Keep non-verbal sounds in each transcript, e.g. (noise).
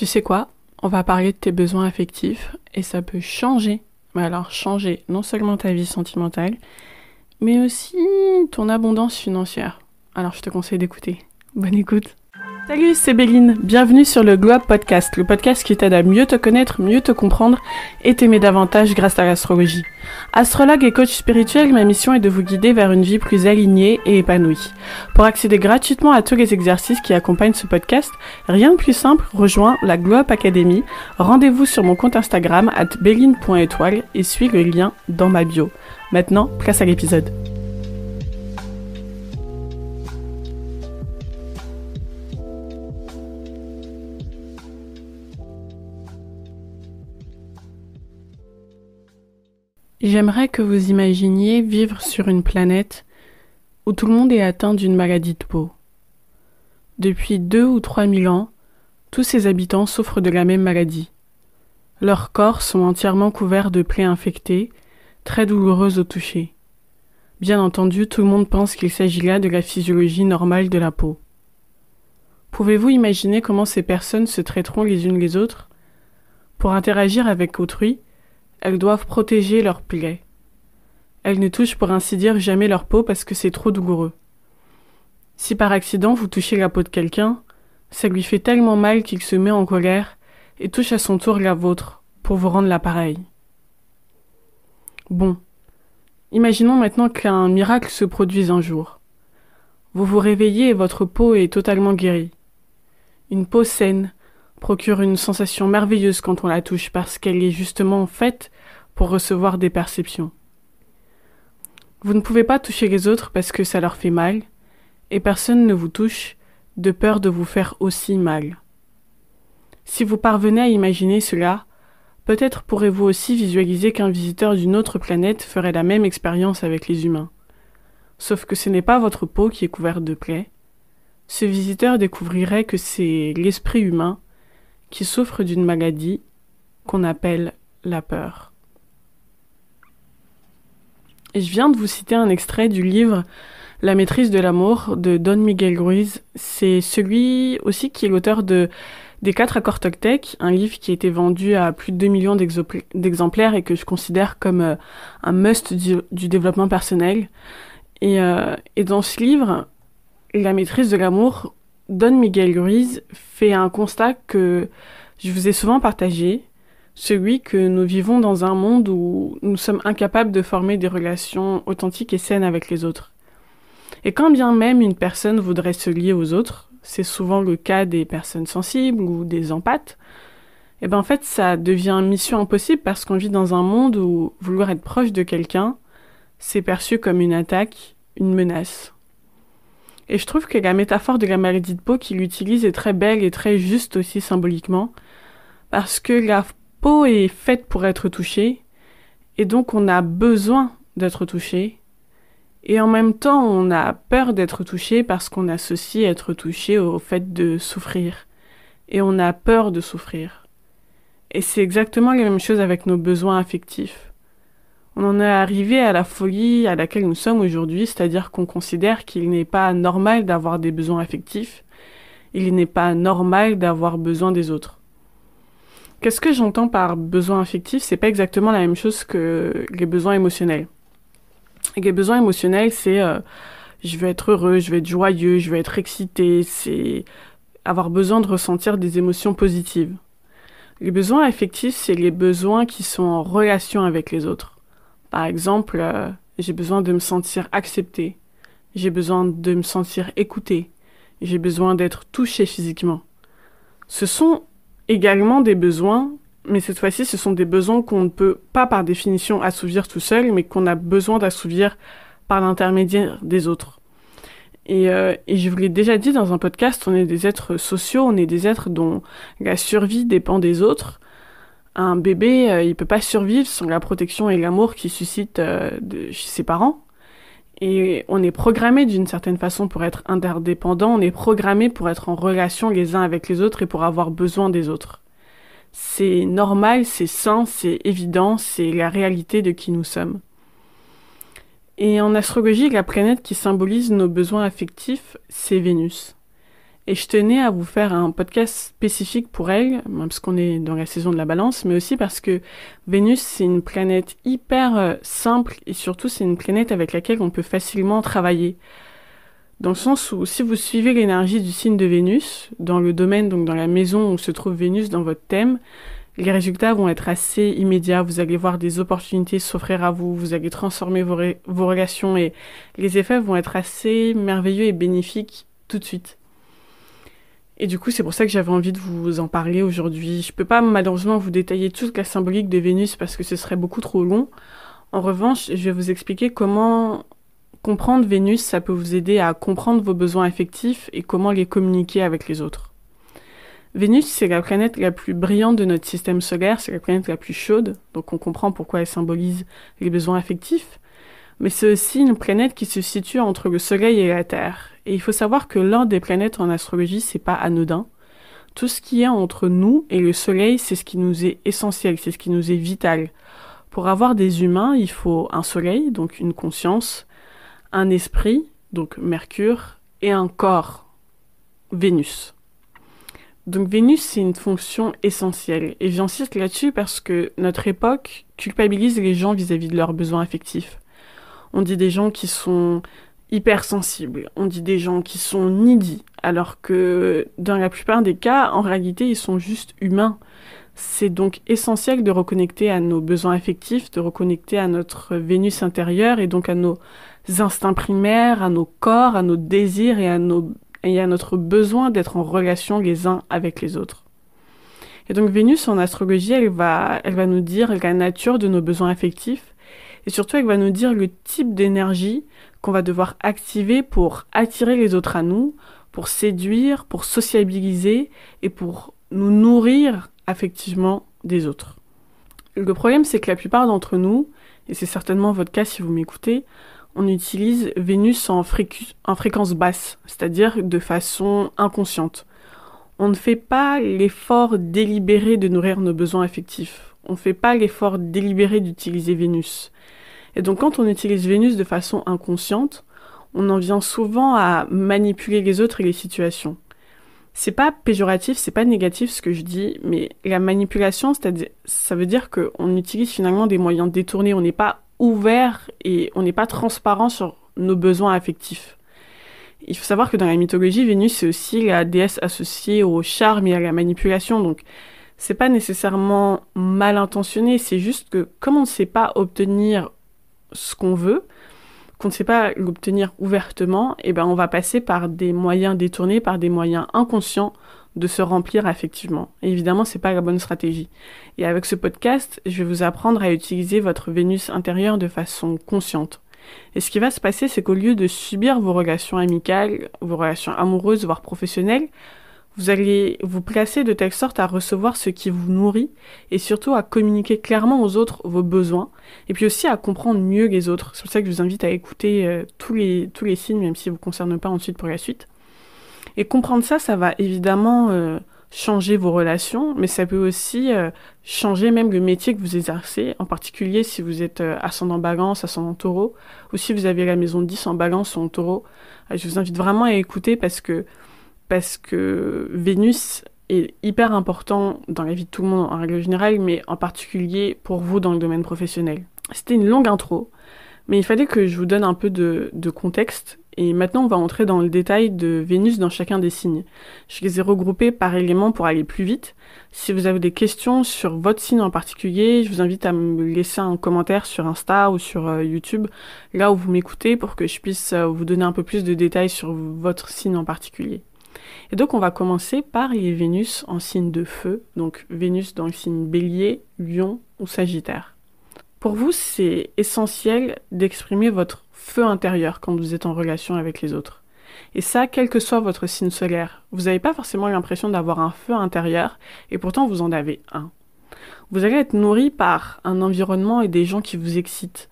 Tu sais quoi On va parler de tes besoins affectifs et ça peut changer. Mais alors changer non seulement ta vie sentimentale, mais aussi ton abondance financière. Alors je te conseille d'écouter. Bonne écoute. Salut, c'est Béline. Bienvenue sur le Globe Podcast, le podcast qui t'aide à mieux te connaître, mieux te comprendre et t'aimer davantage grâce à l'astrologie. Astrologue et coach spirituel, ma mission est de vous guider vers une vie plus alignée et épanouie. Pour accéder gratuitement à tous les exercices qui accompagnent ce podcast, rien de plus simple, rejoins la Globe Academy. Rendez-vous sur mon compte Instagram at béline.étoile et suis le lien dans ma bio. Maintenant, place à l'épisode. J'aimerais que vous imaginiez vivre sur une planète où tout le monde est atteint d'une maladie de peau. Depuis deux ou trois mille ans, tous ses habitants souffrent de la même maladie. Leurs corps sont entièrement couverts de plaies infectées, très douloureuses au toucher. Bien entendu, tout le monde pense qu'il s'agit là de la physiologie normale de la peau. Pouvez-vous imaginer comment ces personnes se traiteront les unes les autres? Pour interagir avec autrui, elles doivent protéger leurs plaies. Elles ne touchent pour ainsi dire jamais leur peau parce que c'est trop douloureux. Si par accident vous touchez la peau de quelqu'un, ça lui fait tellement mal qu'il se met en colère et touche à son tour la vôtre pour vous rendre l'appareil. Bon. Imaginons maintenant qu'un miracle se produise un jour. Vous vous réveillez et votre peau est totalement guérie. Une peau saine, procure une sensation merveilleuse quand on la touche parce qu'elle est justement faite pour recevoir des perceptions. Vous ne pouvez pas toucher les autres parce que ça leur fait mal, et personne ne vous touche de peur de vous faire aussi mal. Si vous parvenez à imaginer cela, peut-être pourrez-vous aussi visualiser qu'un visiteur d'une autre planète ferait la même expérience avec les humains. Sauf que ce n'est pas votre peau qui est couverte de plaies. Ce visiteur découvrirait que c'est l'esprit humain qui souffre d'une maladie qu'on appelle la peur. Et je viens de vous citer un extrait du livre La maîtrise de l'amour de Don Miguel Ruiz. C'est celui aussi qui est l'auteur de des quatre accords Toltec, un livre qui a été vendu à plus de 2 millions d'exemplaires et que je considère comme euh, un must du, développement personnel. Euh, et dans ce livre, La maîtrise de l'amour, Don Miguel Ruiz fait un constat que je vous ai souvent partagé, celui que nous vivons dans un monde où nous sommes incapables de former des relations authentiques et saines avec les autres. Et quand bien même une personne voudrait se lier aux autres, c'est souvent le cas des personnes sensibles ou des empathes, et eh ben en fait ça devient mission impossible parce qu'on vit dans un monde où vouloir être proche de quelqu'un, c'est perçu comme une attaque, une menace. Et je trouve que la métaphore de la maladie de peau qu'il utilise est très belle et très juste aussi symboliquement, parce que la peau est faite pour être touchée, et donc on a besoin d'être touché, et en même temps on a peur d'être touché parce qu'on associe être touché au fait de souffrir, et on a peur de souffrir. Et c'est exactement la même chose avec nos besoins affectifs. On en est arrivé à la folie à laquelle nous sommes aujourd'hui, c'est-à-dire qu'on considère qu'il n'est pas normal d'avoir des besoins affectifs, il n'est pas normal d'avoir besoin des autres. Qu'est-ce que j'entends par besoin affectif? C'est pas exactement la même chose que les besoins émotionnels. les besoins émotionnels, c'est euh, je veux être heureux, je veux être joyeux, je veux être excité, c'est avoir besoin de ressentir des émotions positives. Les besoins affectifs, c'est les besoins qui sont en relation avec les autres. Par exemple, euh, j'ai besoin de me sentir accepté, j'ai besoin de me sentir écouté, j'ai besoin d'être touché physiquement. Ce sont également des besoins, mais cette fois-ci, ce sont des besoins qu'on ne peut pas par définition assouvir tout seul, mais qu'on a besoin d'assouvir par l'intermédiaire des autres. Et, euh, et, je vous l'ai déjà dit dans un podcast, on est des êtres sociaux, on est des êtres dont la survie dépend des autres un bébé, euh, il peut pas survivre sans la protection et l'amour qu'il suscite euh, de, chez ses parents. Et on est programmé d'une certaine façon pour être interdépendant, on est programmé pour être en relation les uns avec les autres et pour avoir besoin des autres. C'est normal, c'est sain, c'est évident, c'est la réalité de qui nous sommes. Et en astrologie, la planète qui symbolise nos besoins affectifs, c'est Vénus. Et je tenais à vous faire un podcast spécifique pour elle, parce qu'on est dans la saison de la balance, mais aussi parce que Vénus, c'est une planète hyper euh, simple et surtout c'est une planète avec laquelle on peut facilement travailler. Dans le sens où si vous suivez l'énergie du signe de Vénus, dans le domaine, donc dans la maison où se trouve Vénus dans votre thème, les résultats vont être assez immédiats. Vous allez voir des opportunités s'offrir à vous, vous allez transformer vos, vos relations et les effets vont être assez merveilleux et bénéfiques tout de suite. Et du coup, c'est pour ça que j'avais envie de vous en parler aujourd'hui. Je peux pas malheureusement vous détailler toute la symbolique de Vénus parce que ce serait beaucoup trop long. En revanche, je vais vous expliquer comment comprendre Vénus, ça peut vous aider à comprendre vos besoins affectifs et comment les communiquer avec les autres. Vénus, c'est la planète la plus brillante de notre système solaire, c'est la planète la plus chaude, donc on comprend pourquoi elle symbolise les besoins affectifs mais c'est aussi une planète qui se situe entre le Soleil et la Terre. Et il faut savoir que l'ordre des planètes en astrologie, c'est pas anodin. Tout ce qui est entre nous et le Soleil, c'est ce qui nous est essentiel, c'est ce qui nous est vital. Pour avoir des humains, il faut un Soleil, donc une conscience, un esprit, donc Mercure, et un corps, Vénus. Donc Vénus, c'est une fonction essentielle. Et j'insiste là-dessus parce que notre époque culpabilise les gens vis-à-vis -vis de leurs besoins affectifs. On dit des gens qui sont hypersensibles, on dit des gens qui sont needy, alors que dans la plupart des cas, en réalité, ils sont juste humains. C'est donc essentiel de reconnecter à nos besoins affectifs, de reconnecter à notre Vénus intérieure et donc à nos instincts primaires, à nos corps, à nos désirs et à, nos, et à notre besoin d'être en relation les uns avec les autres. Et donc Vénus en astrologie, elle va, elle va nous dire la nature de nos besoins affectifs et surtout, elle va nous dire le type d'énergie qu'on va devoir activer pour attirer les autres à nous, pour séduire, pour sociabiliser et pour nous nourrir affectivement des autres. Le problème, c'est que la plupart d'entre nous, et c'est certainement votre cas si vous m'écoutez, on utilise Vénus en, en fréquence basse, c'est-à-dire de façon inconsciente. On ne fait pas l'effort délibéré de nourrir nos besoins affectifs. On ne fait pas l'effort délibéré d'utiliser Vénus. Et donc quand on utilise Vénus de façon inconsciente, on en vient souvent à manipuler les autres et les situations. C'est pas péjoratif, c'est pas négatif ce que je dis, mais la manipulation, ça veut dire qu'on utilise finalement des moyens détournés, on n'est pas ouvert et on n'est pas transparent sur nos besoins affectifs. Il faut savoir que dans la mythologie, Vénus c'est aussi la déesse associée au charme et à la manipulation, donc c'est pas nécessairement mal intentionné, c'est juste que comme on ne sait pas obtenir ce qu'on veut, qu'on ne sait pas l'obtenir ouvertement, et eh ben on va passer par des moyens détournés, par des moyens inconscients de se remplir effectivement. Et évidemment, c'est pas la bonne stratégie. Et avec ce podcast, je vais vous apprendre à utiliser votre Vénus intérieure de façon consciente. Et ce qui va se passer, c'est qu'au lieu de subir vos relations amicales, vos relations amoureuses, voire professionnelles, vous allez vous placer de telle sorte à recevoir ce qui vous nourrit et surtout à communiquer clairement aux autres vos besoins et puis aussi à comprendre mieux les autres. C'est pour ça que je vous invite à écouter euh, tous, les, tous les signes, même si ne vous concernent pas ensuite pour la suite. Et comprendre ça, ça va évidemment euh, changer vos relations, mais ça peut aussi euh, changer même le métier que vous exercez, en particulier si vous êtes ascendant balance, ascendant taureau, ou si vous avez la maison 10 en balance ou en taureau. je vous invite vraiment à écouter parce que parce que Vénus est hyper important dans la vie de tout le monde en règle générale, mais en particulier pour vous dans le domaine professionnel. C'était une longue intro, mais il fallait que je vous donne un peu de, contexte. Et maintenant, on va entrer dans le détail de Vénus dans chacun des signes. Je les ai regroupés par éléments pour aller plus vite. Si vous avez des questions sur votre signe en particulier, je vous invite à me laisser un commentaire sur Insta ou sur euh, YouTube, là où vous m'écoutez, pour que je puisse euh, vous donner un peu plus de détails sur votre signe en particulier. Et donc on va commencer par les Vénus en signe de feu, donc Vénus dans le signe bélier, lion ou sagittaire. Pour vous, c'est essentiel d'exprimer votre feu intérieur quand vous êtes en relation avec les autres. Et ça, quel que soit votre signe solaire, vous n'avez pas forcément l'impression d'avoir un feu intérieur, et pourtant vous en avez un. Vous allez être nourri par un environnement et des gens qui vous excitent.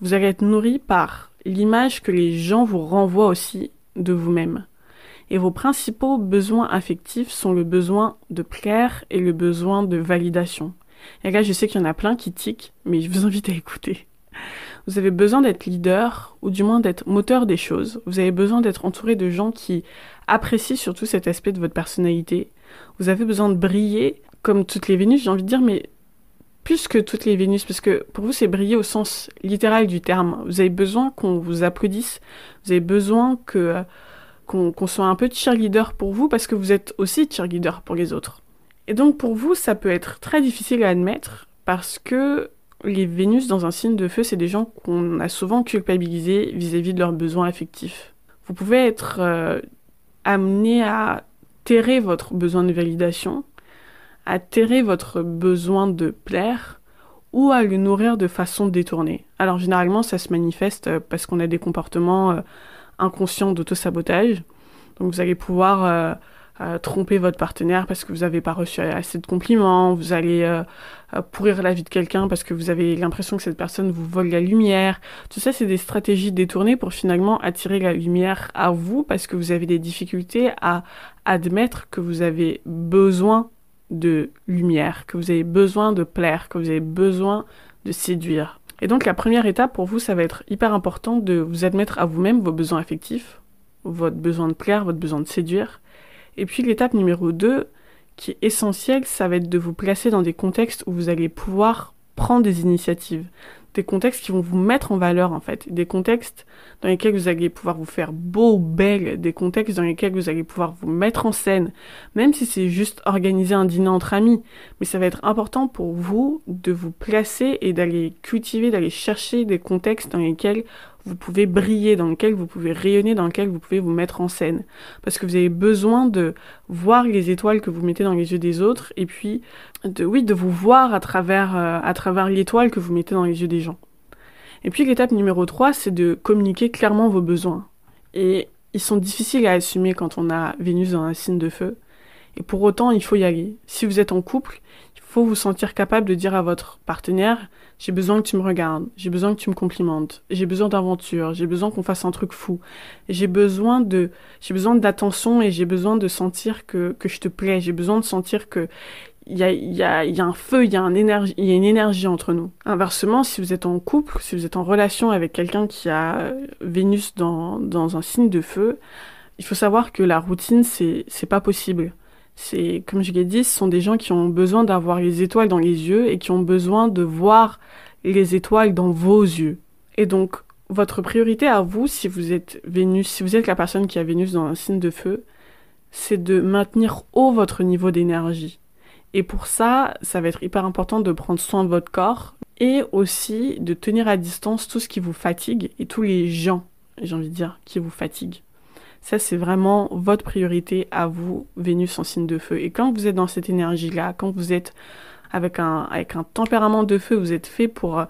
Vous allez être nourri par l'image que les gens vous renvoient aussi de vous-même. Et vos principaux besoins affectifs sont le besoin de plaire et le besoin de validation. Et là, je sais qu'il y en a plein qui tiquent, mais je vous invite à écouter. Vous avez besoin d'être leader, ou du moins d'être moteur des choses. Vous avez besoin d'être entouré de gens qui apprécient surtout cet aspect de votre personnalité. Vous avez besoin de briller, comme toutes les Vénus, j'ai envie de dire, mais plus que toutes les Vénus, parce que pour vous, c'est briller au sens littéral du terme. Vous avez besoin qu'on vous applaudisse, vous avez besoin que qu'on soit un peu cheerleader pour vous, parce que vous êtes aussi cheerleader pour les autres. Et donc pour vous, ça peut être très difficile à admettre, parce que les Vénus dans un signe de feu, c'est des gens qu'on a souvent culpabilisés vis-à-vis de leurs besoins affectifs. Vous pouvez être euh, amené à terrer votre besoin de validation, à terrer votre besoin de plaire ou à le nourrir de façon détournée. Alors généralement ça se manifeste euh, parce qu'on a des comportements euh, inconscients d'auto-sabotage. Donc vous allez pouvoir euh, tromper votre partenaire parce que vous n'avez pas reçu assez de compliments, vous allez pourrir la vie de quelqu'un parce que vous avez l'impression que cette personne vous vole la lumière. Tout ça, c'est des stratégies détournées pour finalement attirer la lumière à vous parce que vous avez des difficultés à admettre que vous avez besoin de lumière, que vous avez besoin de plaire, que vous avez besoin de séduire. Et donc la première étape pour vous, ça va être hyper important de vous admettre à vous-même vos besoins affectifs, votre besoin de plaire, votre besoin de séduire. Et puis l'étape numéro 2, qui est essentielle, ça va être de vous placer dans des contextes où vous allez pouvoir prendre des initiatives, des contextes qui vont vous mettre en valeur en fait, des contextes dans lesquels vous allez pouvoir vous faire beau, belle, des contextes dans lesquels vous allez pouvoir vous mettre en scène, même si c'est juste organiser un dîner entre amis, mais ça va être important pour vous de vous placer et d'aller cultiver, d'aller chercher des contextes dans lesquels vous pouvez briller, dans lequel vous pouvez rayonner, dans lequel vous pouvez vous mettre en scène. Parce que vous avez besoin de voir les étoiles que vous mettez dans les yeux des autres, et puis, de, oui, de vous voir à travers, euh, à travers l'étoile que vous mettez dans les yeux des gens. Et puis l'étape numéro 3, c'est de communiquer clairement vos besoins. Et ils sont difficiles à assumer quand on a Vénus dans un signe de feu. Et pour autant, il faut y aller. Si vous êtes en couple, faut vous sentir capable de dire à votre partenaire j'ai besoin que tu me regardes, j'ai besoin que tu me complimentes, j'ai besoin d'aventure, j'ai besoin qu'on fasse un truc fou, j'ai besoin de j'ai besoin d'attention et j'ai besoin de sentir que, que je te plais, j'ai besoin de sentir que il y a, y, a, y a un feu, il y a, énergie, y a une énergie entre nous. Inversement, si vous êtes en couple, si vous êtes en relation avec quelqu'un qui a Vénus dans, dans un signe de feu, il faut savoir que la routine, c'est pas possible. C'est, comme je l'ai dit, ce sont des gens qui ont besoin d'avoir les étoiles dans les yeux et qui ont besoin de voir les étoiles dans vos yeux. Et donc, votre priorité à vous, si vous êtes Vénus, si vous êtes la personne qui a Vénus dans un signe de feu, c'est de maintenir haut votre niveau d'énergie. Et pour ça, ça va être hyper important de prendre soin de votre corps et aussi de tenir à distance tout ce qui vous fatigue et tous les gens, j'ai envie de dire, qui vous fatiguent. Ça, c'est vraiment votre priorité à vous, Vénus en signe de feu. Et quand vous êtes dans cette énergie-là, quand vous êtes avec un, avec un tempérament de feu, vous êtes fait pour euh,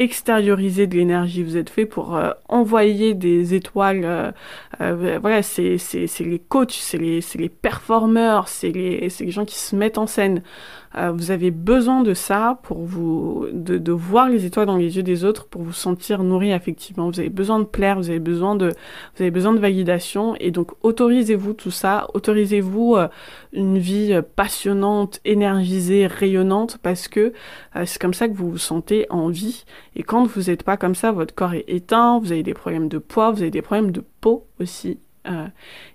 extérioriser de l'énergie, vous êtes fait pour euh, envoyer des étoiles. Euh, euh, voilà, c'est les coachs, c'est les, les performeurs, c'est les, les gens qui se mettent en scène. Euh, vous avez besoin de ça pour vous, de, de, voir les étoiles dans les yeux des autres pour vous sentir nourri effectivement. Vous avez besoin de plaire, vous avez besoin de, vous avez besoin de validation et donc autorisez-vous tout ça, autorisez-vous euh, une vie euh, passionnante, énergisée, rayonnante parce que c'est comme ça que vous vous sentez en vie. Et quand vous n'êtes pas comme ça, votre corps est éteint, vous avez des problèmes de poids, vous avez des problèmes de peau aussi euh,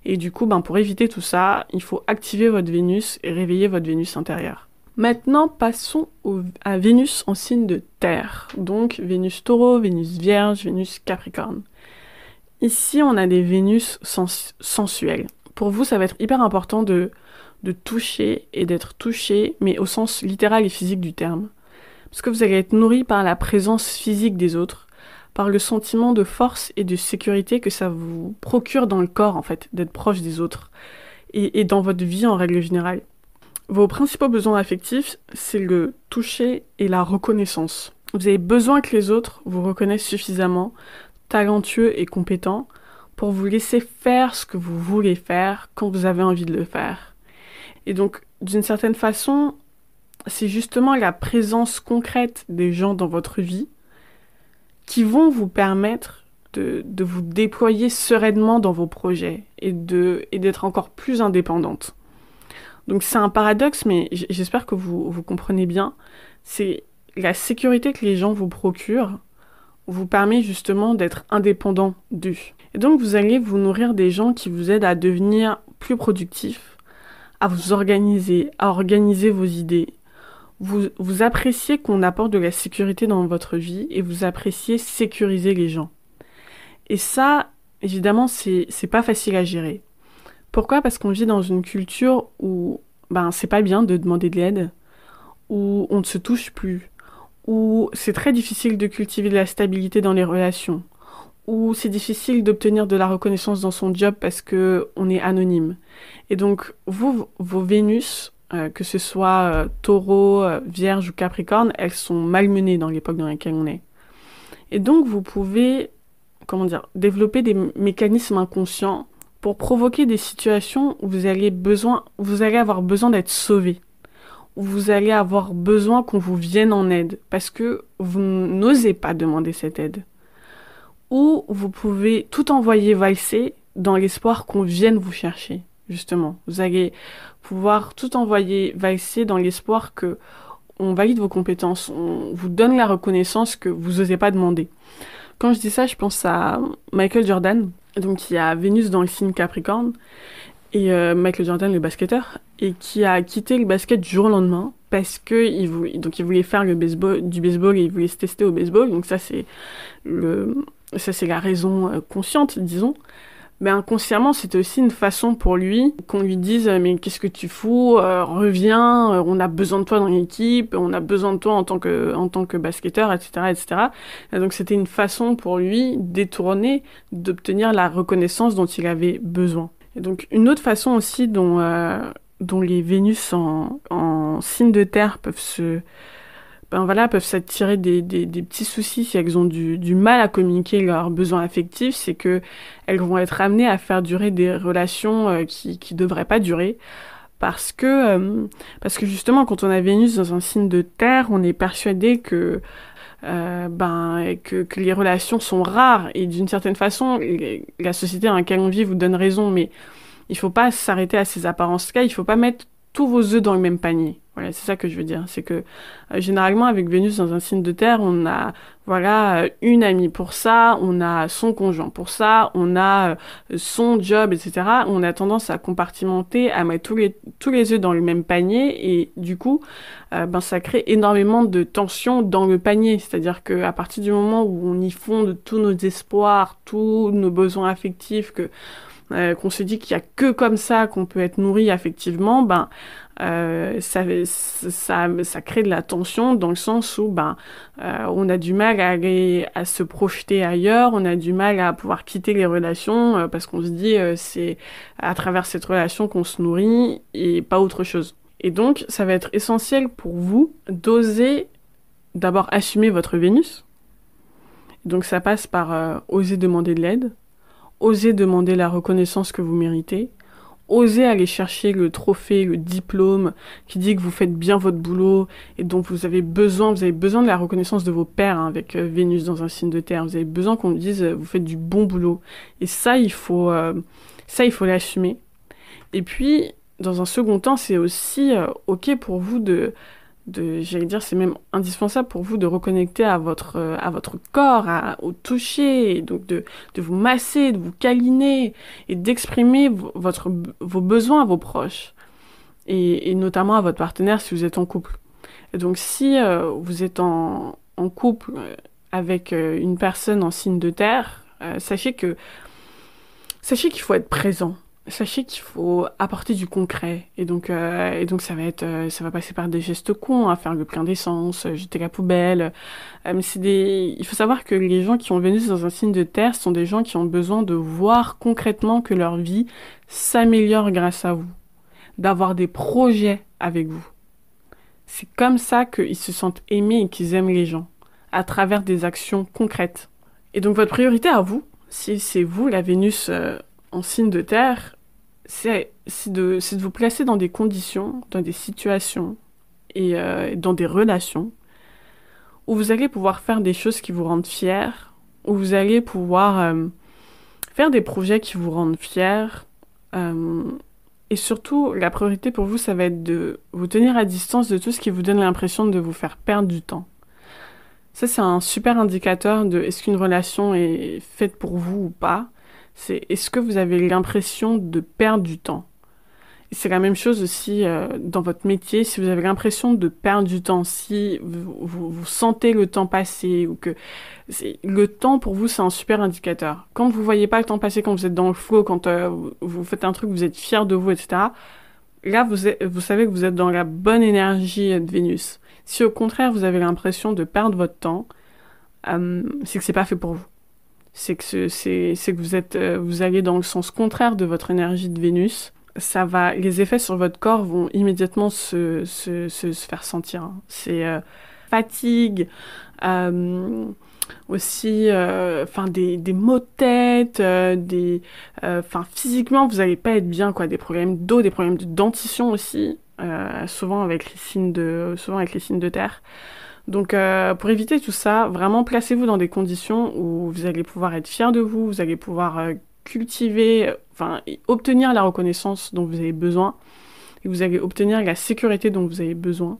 et du coup, ben, pour éviter tout ça, il faut activer votre Vénus et réveiller votre Vénus intérieure. Maintenant, passons à Vénus en signe de terre. Donc Vénus taureau, Vénus vierge, Vénus capricorne. Ici, on a des Vénus sensuelles. Pour vous, ça va être hyper important de, de toucher et d'être touché, mais au sens littéral et physique du terme. Parce que vous allez être nourri par la présence physique des autres, par le sentiment de force et de sécurité que ça vous procure dans le corps, en fait, d'être proche des autres, et, et dans votre vie en règle générale. Vos principaux besoins affectifs, c'est le toucher et la reconnaissance. Vous avez besoin que les autres vous reconnaissent suffisamment talentueux et compétent pour vous laisser faire ce que vous voulez faire quand vous avez envie de le faire. Et donc, d'une certaine façon, c'est justement la présence concrète des gens dans votre vie qui vont vous permettre de, vous déployer sereinement dans vos projets et d'être encore plus indépendante. Donc c'est un paradoxe, mais j'espère que vous, vous comprenez bien. C'est la sécurité que les gens vous procurent vous permet justement d'être indépendant d'eux. Et donc vous allez vous nourrir des gens qui vous aident à devenir plus productif, à vous organiser, à organiser vos idées. Vous, vous appréciez qu'on apporte de la sécurité dans votre vie et vous appréciez sécuriser les gens. Et ça, évidemment, c'est, pas facile à gérer. Pourquoi? Parce qu'on vit dans une culture où ben c'est pas bien de demander de l'aide, où on ne se touche plus, où c'est très difficile de cultiver de la stabilité dans les relations, où c'est difficile d'obtenir de la reconnaissance dans son job parce que on est anonyme. Et donc vous, vos Vénus, euh, que ce soit euh, Taureau, euh, Vierge ou Capricorne, elles sont malmenées dans l'époque dans laquelle on est. Et donc vous pouvez, comment dire, développer des mécanismes inconscients pour provoquer des situations où vous allez besoin, vous avoir besoin d'être sauvé, où vous allez avoir besoin qu'on vous vienne en aide parce que vous n'osez pas demander cette aide ou vous pouvez tout envoyer valser dans l'espoir qu'on vienne vous chercher, justement. Vous allez pouvoir tout envoyer valser dans l'espoir que on valide vos compétences, on vous donne la reconnaissance que vous n'osez pas demander. Quand je dis ça, je pense à Michael Jordan, donc qui a Vénus dans le signe Capricorne, et euh, Michael Jordan, le basketteur, et qui a quitté le basket du jour au lendemain parce que il voulait, il faire le baseball, du baseball et il voulait se tester au baseball. Donc ça ça c'est la raison euh, consciente, disons. Mais inconsciemment, c'était aussi une façon pour lui qu'on lui dise mais qu'est-ce que tu fous euh, Reviens, euh, on a besoin de toi dans l'équipe, on a besoin de toi en tant que en tant que basketteur, etc., etc. Et donc c'était une façon pour lui détourner d'obtenir la reconnaissance dont il avait besoin. Et donc une autre façon aussi dont dont les Vénus en, en signe de terre peuvent se ben voilà, peuvent s'attirer des, des, petits soucis si elles ont du, mal à communiquer leurs besoins affectifs, c'est que elles vont être amenées à faire durer des relations euh, qui qui devraient pas durer. Parce que euh, parce que justement quand on a Vénus dans un signe de terre, on est persuadé que euh, ben les relations sont rares. Et d'une certaine façon la société dans laquelle on vit vous donne raison mais il faut pas s'arrêter à ces apparences-là, il faut pas mettre tous vos œufs dans le même panier. Voilà, c'est ça que je veux dire. C'est que euh, généralement avec Vénus dans un signe de terre, on a voilà euh, une amie pour ça, on a son conjoint pour ça, on a euh, son job, etc. On a tendance à compartimenter, à mettre tous les tous les œufs dans le même panier et du coup, ben ça crée énormément de tension dans le panier. C'est-à-dire que à partir du moment où on y fonde tous nos espoirs, tous nos besoins affectifs, que euh, qu'on se dit qu'il y a que comme ça qu'on peut être nourri affectivement, ben euh, ça, ça, ça crée de la tension dans le sens où ben euh, on a du mal à aller à se projeter ailleurs, on a du mal à pouvoir quitter les relations euh, parce qu'on se dit euh, c'est à travers cette relation qu'on se nourrit et pas autre chose. Et donc ça va être essentiel pour vous d'oser d'abord assumer votre Vénus. Donc ça passe par oser demander de l'aide, Osez demander la reconnaissance que vous méritez. Osez aller chercher le trophée, le diplôme qui dit que vous faites bien votre boulot et dont vous avez besoin. Vous avez besoin de la reconnaissance de vos pères hein, avec euh, Vénus dans un signe de terre. Vous avez besoin qu'on dise euh, vous faites du bon boulot. Et ça, il faut, euh, ça, il faut l'assumer. Et puis, dans un second temps, c'est aussi ok pour vous de j'allais dire c'est même indispensable pour vous de reconnecter à votre euh, à votre corps à, au toucher donc de de vous masser de vous câliner et d'exprimer votre vos besoins à vos proches. Et, et, notamment à votre partenaire si vous êtes en couple. Donc si euh, vous êtes en en couple euh, avec une personne en signe de terre sachez que sachez qu'il faut être présent sachez qu'il faut apporter du concret. Et donc euh, et donc ça va être euh, ça va passer par des gestes cons faire le plein d'essence euh, jeter la poubelle. Mais c'est des il faut savoir que les gens qui ont Vénus dans un signe de terre sont des gens qui ont besoin de voir concrètement que leur vie s'améliore grâce à vous d'avoir des projets avec vous. C'est comme ça qu'ils se sentent aimés et qu'ils aiment les gens à travers des actions concrètes. Et donc votre priorité à vous si c'est vous la Vénus en signe de terre, c'est de, de vous placer dans des conditions, dans des situations et euh, dans des relations où vous allez pouvoir faire des choses qui vous rendent fiers, où vous allez pouvoir euh, faire des projets qui vous rendent fiers. Euh, et surtout, la priorité pour vous, ça va être de vous tenir à distance de tout ce qui vous donne l'impression de vous faire perdre du temps. Ça, c'est un super indicateur de est-ce qu'une relation est faite pour vous ou pas. C'est est-ce que vous avez l'impression de perdre du temps? C'est la même chose aussi euh, dans votre métier. Si vous avez l'impression de perdre du temps, si vous, sentez le temps passer ou que le temps pour vous c'est un super indicateur. Quand vous voyez pas le temps passer, quand vous êtes dans le flow, quand euh, vous faites un truc, vous êtes fier de vous, etc. Là, vous, vous savez que vous êtes dans la bonne énergie de Vénus. Si au contraire vous avez l'impression de perdre votre temps, euh, c'est que c'est pas fait pour vous. C'est que vous vous allez dans le sens contraire de votre énergie de Vénus ça va, les effets sur votre corps vont immédiatement se, faire sentir. Hein. C'est euh, fatigue, euh, aussi, euh, enfin des, des maux de tête, des, enfin physiquement vous n'allez pas être bien quoi, des problèmes d'eau, des problèmes de dentition aussi, souvent avec les signes de, souvent avec les signes de terre. Donc pour éviter tout ça, vraiment placez-vous dans des conditions où vous allez pouvoir être fier de vous, vous allez pouvoir cultiver, enfin, obtenir la reconnaissance dont vous avez besoin, et vous allez obtenir la sécurité dont vous avez besoin.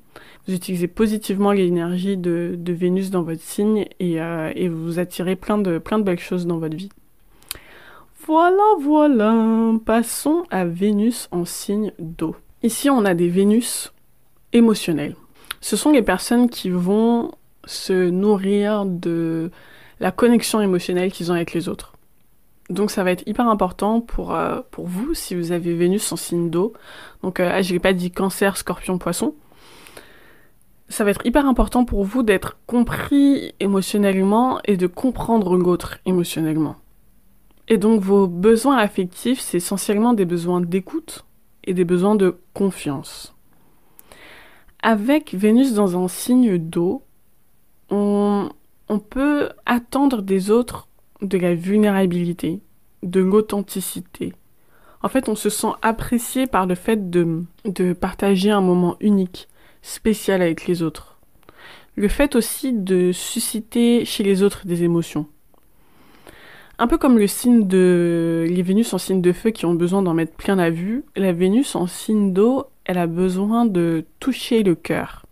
Vous utilisez positivement l'énergie de, de, Vénus dans votre signe et, euh, et, vous attirez plein de, plein de belles choses dans votre vie. Voilà, voilà. Passons à Vénus en signe d'eau. Ici, on a des Vénus émotionnelles. Ce sont les personnes qui vont se nourrir de la connexion émotionnelle qu'ils ont avec les autres. Donc ça va être hyper important pour, euh, pour vous si vous avez Vénus en signe d'eau. Donc euh, ah, je n'ai pas dit cancer, scorpion, poisson. Ça va être hyper important pour vous d'être compris émotionnellement et de comprendre l'autre émotionnellement. Et donc vos besoins affectifs, c'est essentiellement des besoins d'écoute et des besoins de confiance. Avec Vénus dans un signe d'eau, on, peut attendre des autres de la vulnérabilité, de l'authenticité. En fait, on se sent apprécié par le fait de, de partager un moment unique, spécial avec les autres. Le fait aussi de susciter chez les autres des émotions. Un peu comme le signe de les Vénus en signe de feu qui ont besoin d'en mettre plein la vue, la Vénus en signe d'eau, elle a besoin de toucher le cœur.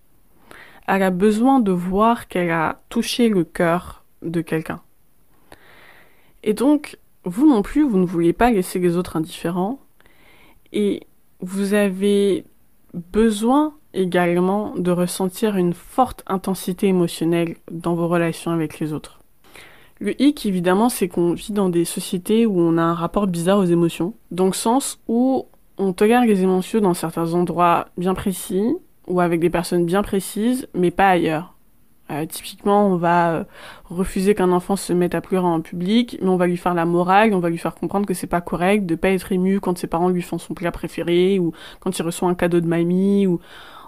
Elle a besoin de voir qu'elle a touché le cœur de quelqu'un. Et donc, vous non plus, vous ne voulez pas laisser les autres indifférents. Et vous avez besoin également de ressentir une forte intensité émotionnelle dans vos relations avec les autres. Le hic, évidemment, c'est qu'on vit dans des sociétés où on a un rapport bizarre aux émotions, dans le sens où on tolère les émotions dans certains endroits bien précis, ou avec des personnes bien précises, mais pas ailleurs. Euh, typiquement, on va euh, refuser qu'un enfant se mette à pleurer en public, mais on va lui faire la morale, on va lui faire comprendre que c'est pas correct de pas être ému quand ses parents lui font son plat préféré ou quand il reçoit un cadeau de mamie ou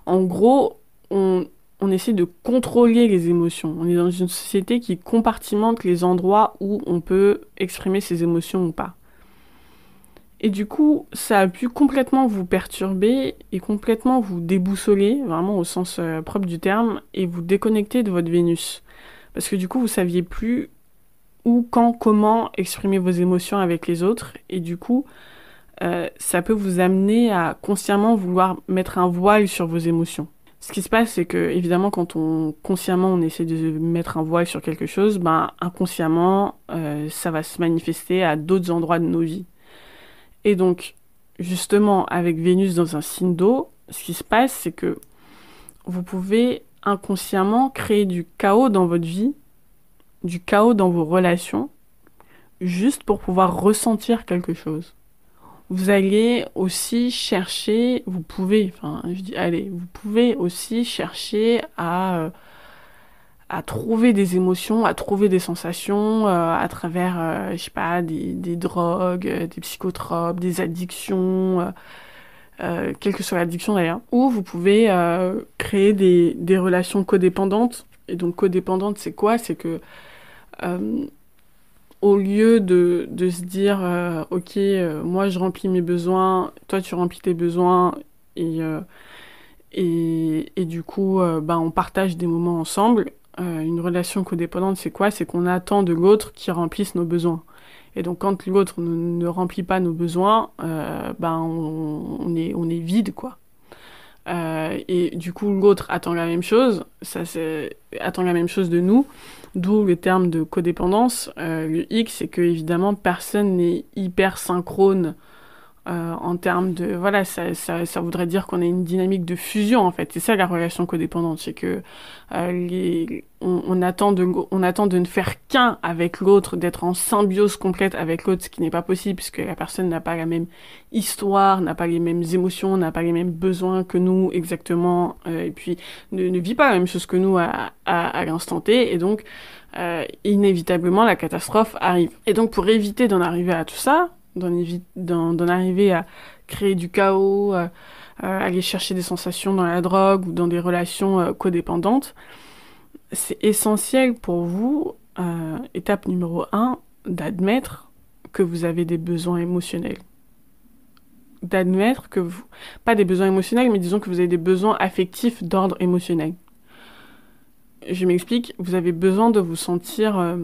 en gros, on, on essaie de contrôler les émotions. On est dans une société qui compartimente les endroits où on peut exprimer ses émotions ou pas. Et du coup, ça a pu complètement vous perturber et complètement vous déboussoler, vraiment au sens euh, propre du terme, et vous déconnecter de votre Vénus. Parce que du coup, vous saviez plus où, quand, comment exprimer vos émotions avec les autres, et du coup, euh, ça peut vous amener à consciemment vouloir mettre un voile sur vos émotions. Ce qui se passe, c'est que évidemment, quand on consciemment on essaie de mettre un voile sur quelque chose, ben inconsciemment, euh, ça va se manifester à d'autres endroits de nos vies. Et donc, justement, avec Vénus dans un signe d'eau, ce qui se passe, c'est que vous pouvez inconsciemment créer du chaos dans votre vie, du chaos dans vos relations, juste pour pouvoir ressentir quelque chose. Vous allez aussi chercher, vous pouvez, enfin, je dis, allez, vous pouvez aussi chercher à euh, à trouver des émotions, à trouver des sensations euh, à travers, euh, je sais pas, des, des drogues, euh, des psychotropes, des addictions, quelle que soit l'addiction d'ailleurs. Ou vous pouvez créer des, des relations codépendantes. Et donc codépendantes, c'est quoi? C'est que au lieu de, de se dire, ok, moi je remplis mes besoins, toi tu remplis tes besoins, et, et, et du coup, ben, on partage des moments ensemble, euh, une relation codépendante, c'est quoi? C'est qu'on attend de l'autre qui remplisse nos besoins. Et donc quand l'autre ne, remplit pas nos besoins, euh, ben on, est, on est vide, quoi. euh, et du coup l'autre attend la même chose, ça attend la même chose de nous, d'où le terme de codépendance. Le X, c'est que évidemment personne n'est hyper synchrone euh, en termes de voilà ça, ça, ça voudrait dire qu'on a une dynamique de fusion en fait. C'est ça la relation codépendante. C'est que euh, les, on, on, attend de on attend de ne faire qu'un avec l'autre d'être en symbiose complète avec l'autre ce qui n'est pas possible puisque la personne n'a pas la même histoire n'a pas les mêmes émotions n'a pas les mêmes besoins que nous exactement. Euh, et puis ne, ne, vit pas la même chose que nous à, à, à l'instant T. Et donc euh, inévitablement la catastrophe arrive. Et donc pour éviter d'en arriver à tout ça d'en arriver à créer du chaos, à, à, aller chercher des sensations dans la drogue ou dans des relations euh, codépendantes, c'est essentiel pour vous, euh, étape numéro un, d'admettre que vous avez des besoins émotionnels. D'admettre que vous... Pas des besoins émotionnels, mais disons que vous avez des besoins affectifs d'ordre émotionnel. Je m'explique, vous avez besoin de vous sentir euh,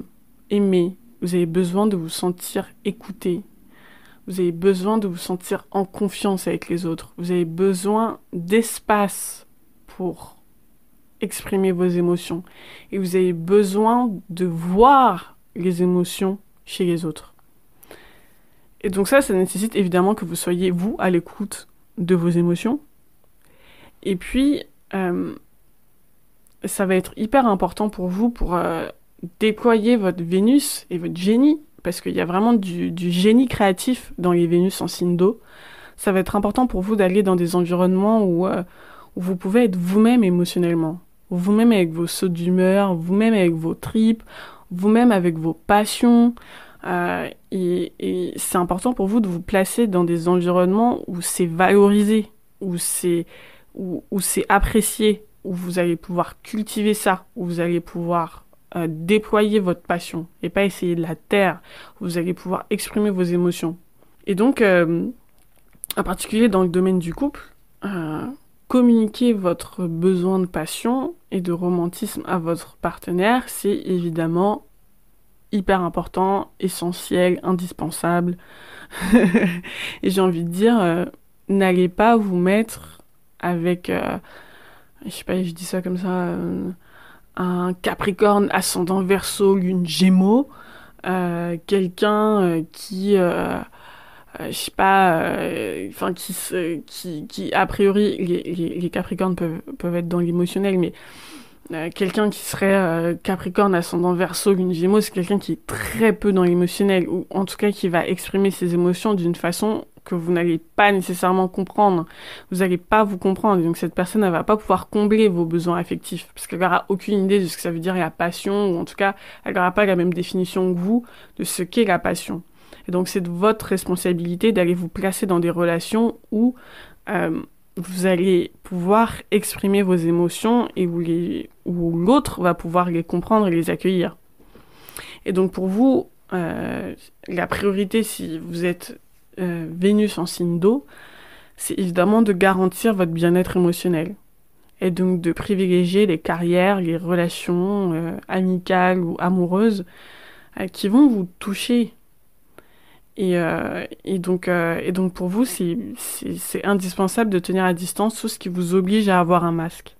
aimé, vous avez besoin de vous sentir écouté, vous avez besoin de vous sentir en confiance avec les autres. Vous avez besoin d'espace pour exprimer vos émotions. Et vous avez besoin de voir les émotions chez les autres. Et donc ça, ça nécessite évidemment que vous soyez, vous, à l'écoute de vos émotions. Et puis, euh, ça va être hyper important pour vous pour euh, déployer votre Vénus et votre génie parce qu'il y a vraiment du, génie créatif dans les Vénus en signe d'eau. Ça va être important pour vous d'aller dans des environnements où, euh, vous pouvez être vous-même émotionnellement, vous-même avec vos sauts d'humeur, vous-même avec vos tripes, vous-même avec vos passions. Euh, et, c'est important pour vous de vous placer dans des environnements où c'est valorisé, où c'est où c'est apprécié, où vous allez pouvoir cultiver ça, où vous allez pouvoir euh, déployer votre passion et pas essayer de la taire. Vous allez pouvoir exprimer vos émotions. Et donc, euh, en particulier dans le domaine du couple, euh, communiquer votre besoin de passion et de romantisme à votre partenaire, c'est évidemment hyper important, essentiel, indispensable. (laughs) et j'ai envie de dire, n'allez pas vous mettre avec, je sais pas, je dis ça comme ça, un Capricorne ascendant Verseau, lune Gémeaux, euh, quelqu'un euh, qui, euh, je sais pas, enfin qui, a priori, les, Capricornes peuvent, peuvent être dans l'émotionnel, mais quelqu'un qui serait Capricorne ascendant Verseau, lune Gémeaux, c'est quelqu'un qui est très peu dans l'émotionnel, ou en tout cas qui va exprimer ses émotions d'une façon que vous n'allez pas nécessairement comprendre. Vous n'allez pas vous comprendre. Donc cette personne, elle va pas pouvoir combler vos besoins affectifs parce qu'elle n'aura aucune idée de ce que ça veut dire la passion, ou en tout cas, elle n'aura pas la même définition que vous de ce qu'est la passion. Et donc c'est de votre responsabilité d'aller vous placer dans des relations où euh, vous allez pouvoir exprimer vos émotions et où, l'autre va pouvoir les comprendre et les accueillir. Et donc pour vous, euh, la priorité si vous êtes euh, Vénus en signe d'eau, c'est évidemment de garantir votre bien-être émotionnel. Et donc de privilégier les carrières, les relations euh, amicales ou amoureuses euh, qui vont vous toucher. Et, donc pour vous, c'est indispensable de tenir à distance tout ce qui vous oblige à avoir un masque.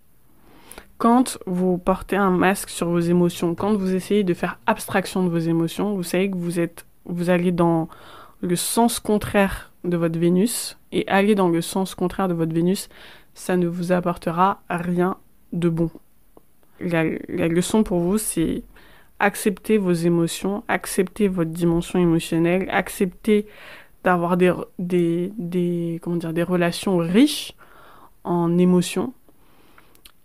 Quand vous portez un masque sur vos émotions, quand vous essayez de faire abstraction de vos émotions, vous savez que vous êtes, vous allez dans le sens contraire de votre Vénus et aller dans le sens contraire de votre Vénus, ça ne vous apportera rien de bon. La, leçon pour vous, c'est accepter vos émotions, accepter votre dimension émotionnelle, accepter d'avoir des relations riches en émotions.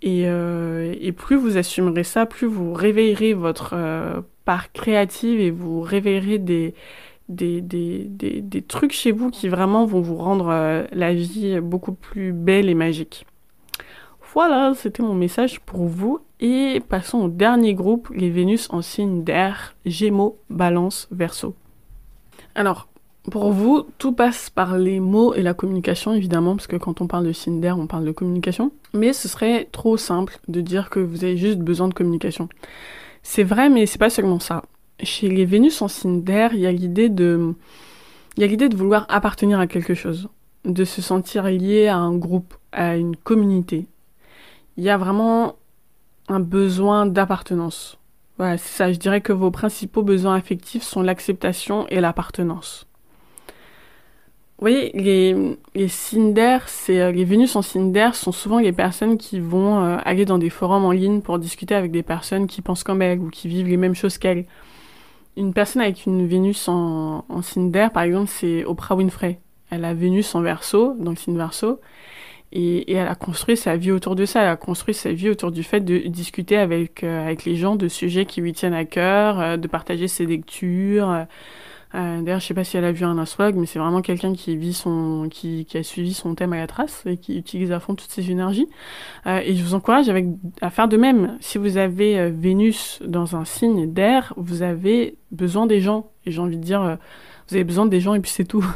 Et, euh, et plus vous assumerez ça, plus vous réveillerez votre euh, part créative et vous réveillerez des, des, trucs chez vous qui vraiment vont vous rendre euh, la vie beaucoup plus belle et magique. Voilà, c'était mon message pour vous. Et passons au dernier groupe, les Vénus en signe d'air, Gémeaux, Balance, Verseau. Alors, pour vous, tout passe par les mots et la communication, évidemment, parce que quand on parle de signe d'air, on parle de communication. Mais ce serait trop simple de dire que vous avez juste besoin de communication. C'est vrai, mais c'est pas seulement ça chez les Vénus en signe d'air, il y a l'idée de, il y a l'idée de vouloir appartenir à quelque chose, de se sentir lié à un groupe, à une communauté. Il y a vraiment un besoin d'appartenance. Voilà, c'est ça. Je dirais que vos principaux besoins affectifs sont l'acceptation et l'appartenance. Vous voyez, les, les Cinder, c'est, euh, les Vénus en Cinder sont souvent les personnes qui vont euh, aller dans des forums en ligne pour discuter avec des personnes qui pensent comme elles ou qui vivent les mêmes choses qu'elles. Une personne avec une Vénus en, en Cinder, par exemple, c'est Oprah Winfrey. Elle a Vénus en verso, dans le signe verso, et, elle a construit sa vie autour de ça. Elle a construit sa vie autour du fait de discuter avec, euh, avec les gens de sujets qui lui tiennent à cœur, de partager ses lectures, euh, D'ailleurs, je sais pas si elle a vu un astrologue, mais c'est vraiment quelqu'un qui vit son, qui, qui, a suivi son thème à la trace et qui utilise à fond toutes ses énergies. Euh, et je vous encourage avec, à faire de même. Si vous avez euh, Vénus dans un signe d'air, vous avez besoin des gens. Et j'ai envie de dire, euh, vous avez besoin des gens et puis c'est tout. (laughs)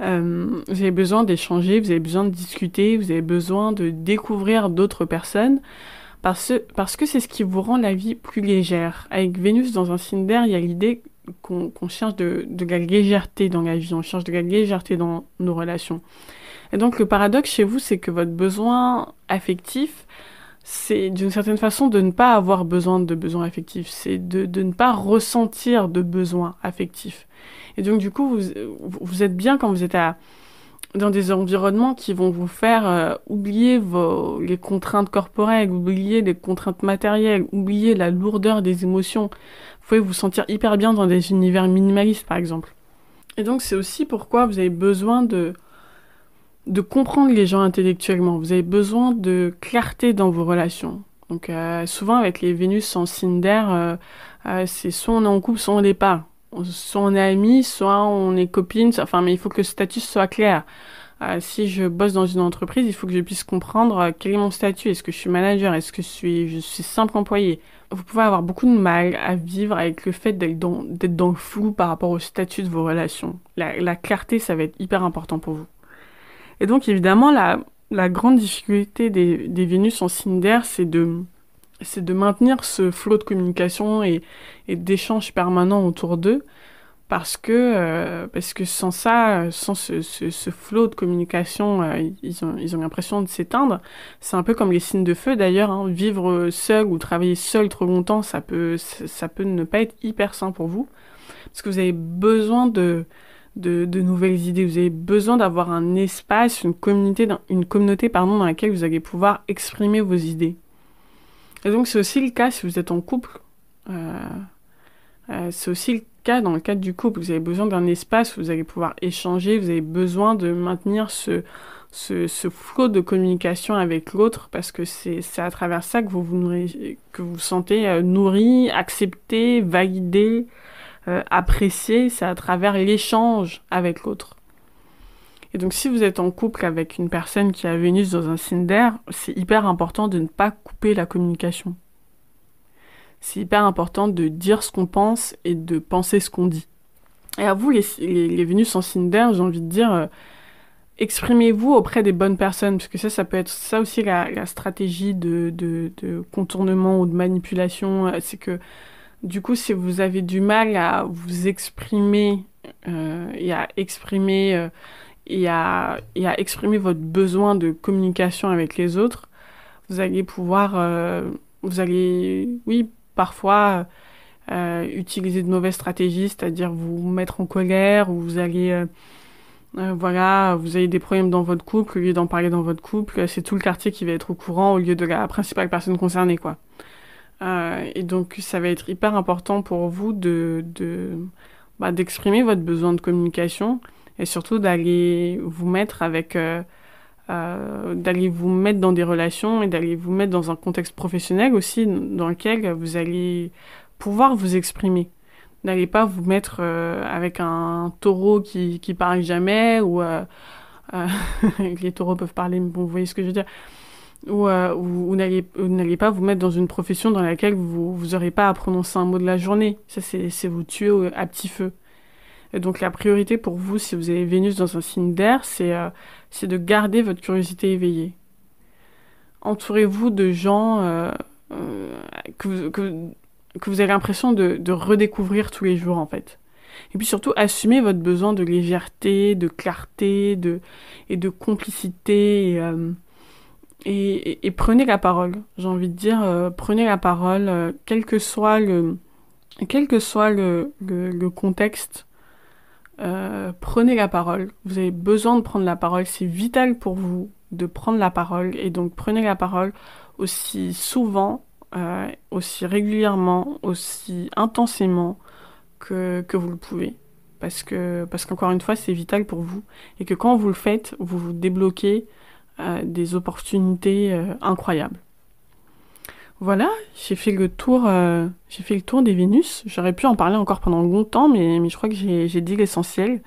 Euh, vous avez besoin d'échanger, vous avez besoin de discuter, vous avez besoin de découvrir d'autres personnes parce, parce que c'est ce qui vous rend la vie plus légère. Avec Vénus dans un signe d'air, il y a l'idée qu'on cherche de, la légèreté dans la vie, on cherche de la légèreté dans nos relations. Et donc le paradoxe chez vous, c'est que votre besoin affectif, c'est d'une certaine façon de ne pas avoir besoin de besoins affectifs, c'est de, ne pas ressentir de besoins affectifs. Et donc du coup, vous, êtes bien quand vous êtes dans des environnements qui vont vous faire euh, oublier vos, les contraintes corporelles, oublier les contraintes matérielles, oublier la lourdeur des émotions. Vous pouvez vous sentir hyper bien dans des univers minimalistes, par exemple. Et donc, c'est aussi pourquoi vous avez besoin de, de comprendre les gens intellectuellement. Vous avez besoin de clarté dans vos relations. Donc, euh, souvent, avec les Vénus en signe d'air, euh, euh, c'est soit on est en couple, soit on l'est pas soit on est amis, soit on est copines, enfin, mais il faut que le statut soit clair. Euh, si je bosse dans une entreprise, il faut que je puisse comprendre euh, quel est mon statut. Est-ce que je suis manager? Est-ce que je suis, je suis simple employé? Vous pouvez avoir beaucoup de mal à vivre avec le fait d'être dans, le flou par rapport au statut de vos relations. La, la, clarté, ça va être hyper important pour vous. Et donc, évidemment, la, grande difficulté des, Vénus en signe d'air, c'est de c'est de maintenir ce flot de communication et, et d'échanges permanents autour d'eux parce que euh, parce que sans ça sans ce, flot de communication euh, ils ont l'impression de s'éteindre c'est un peu comme les signes de feu d'ailleurs hein. vivre seul ou travailler seul trop longtemps ça peut ça peut ne pas être hyper sain pour vous parce que vous avez besoin de nouvelles idées vous avez besoin d'avoir un espace une communauté une communauté pardon dans laquelle vous allez pouvoir exprimer vos idées et donc c'est aussi le cas si vous êtes en couple. Euh, euh, c'est aussi le cas dans le cadre du couple. Vous avez besoin d'un espace où vous allez pouvoir échanger, vous avez besoin de maintenir ce, ce, ce flot de communication avec l'autre parce que c'est à travers ça que vous vous, que vous sentez euh, nourri, accepté, validé, euh, apprécié. C'est à travers l'échange avec l'autre. Et donc si vous êtes en couple avec une personne qui a Vénus dans un signe d'air, c'est hyper important de ne pas couper la communication. C'est hyper important de dire ce qu'on pense et de penser ce qu'on dit. Et à vous, les, les, Vénus en signe j'ai envie de dire, euh, exprimez-vous auprès des bonnes personnes, parce que ça, ça peut être ça aussi la, stratégie de, de, de, contournement ou de manipulation. Euh, c'est que du coup, si vous avez du mal à vous exprimer euh, et à exprimer et à, et à exprimer votre besoin de communication avec les autres, vous allez pouvoir, vous allez, oui, parfois euh, utiliser de mauvaises stratégies, c'est-à-dire vous mettre en colère, ou vous allez, euh, euh, voilà, vous avez des problèmes dans votre couple, au lieu d'en parler dans votre couple, c'est tout le quartier qui va être au courant au lieu de la principale personne concernée, quoi. Euh, et donc, ça va être hyper important pour vous de, de bah, d'exprimer votre besoin de communication et surtout d'aller vous mettre avec euh, euh, d'aller vous mettre dans des relations et d'aller vous mettre dans un contexte professionnel aussi dans lequel vous allez pouvoir vous exprimer. N'allez pas vous mettre euh, avec un taureau qui qui parle jamais ou euh, euh (laughs) les taureaux peuvent parler mais vous voyez ce que je veux dire. Ou, euh, n'allez pas vous mettre dans une profession dans laquelle vous vous aurez pas à prononcer un mot de la journée. Ça c'est vous tuer à petit feu et donc la priorité pour vous, si vous avez Vénus dans un signe d'air, c'est euh, de garder votre curiosité éveillée. Entourez-vous de gens euh, euh, que, vous, que, vous avez l'impression de, redécouvrir tous les jours en fait. Et puis surtout, assumez votre besoin de légèreté, de clarté, de, et de complicité. Et, prenez la parole. J'ai envie de dire, prenez la parole, quel que soit le, quel que soit le, contexte. Prenez la parole. Vous avez besoin de prendre la parole. C'est vital pour vous de prendre la parole. Et donc, prenez la parole aussi souvent, aussi régulièrement, aussi intensément que, vous le pouvez. Parce que, parce qu'encore une fois, c'est vital pour vous. Et que quand vous le faites, vous débloquez euh, des opportunités euh, incroyables. Voilà, j'ai fait le tour, euh, j'ai fait le tour des Vénus. J'aurais pu en parler encore pendant longtemps, mais, je crois que j'ai dit l'essentiel.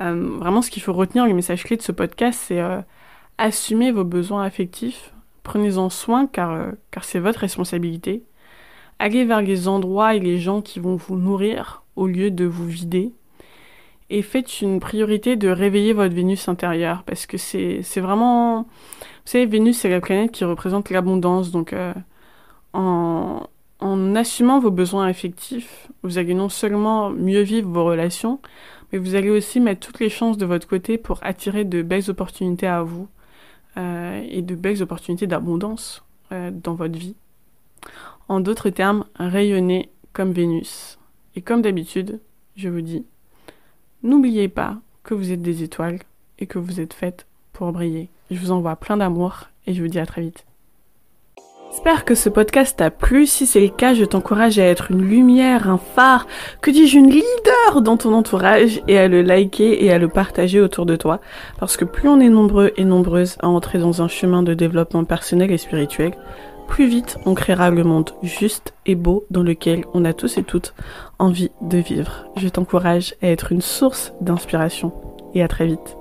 vraiment, ce qu'il faut retenir, le message clé de ce podcast, c'est assumer vos besoins affectifs. Prenez-en soin car, car c'est votre responsabilité. Allez vers les endroits et les gens qui vont vous nourrir au lieu de vous vider. Et faites une priorité de réveiller votre Vénus intérieure parce que c'est, vraiment... Vous savez, Vénus, c'est la planète qui représente l'abondance. Donc, euh, en, assumant vos besoins affectifs, vous allez non seulement mieux vivre vos relations, mais vous allez aussi mettre toutes les chances de votre côté pour attirer de belles opportunités à vous euh, et de belles opportunités d'abondance euh, dans votre vie. En d'autres termes, rayonnez comme Vénus. Et comme d'habitude, je vous dis, n'oubliez pas que vous êtes des étoiles et que vous êtes faites pour briller. Je vous envoie plein d'amour et je vous dis à très vite. J'espère que ce podcast t'a plu. Si c'est le cas, je t'encourage à être une lumière, un phare, que dis-je, une leader dans ton entourage et à le liker et à le partager autour de toi. Parce que plus on est nombreux et nombreuses à entrer dans un chemin de développement personnel et spirituel, plus vite on créera le monde juste et beau dans lequel on a tous et toutes envie de vivre. Je t'encourage à être une source d'inspiration et à très vite.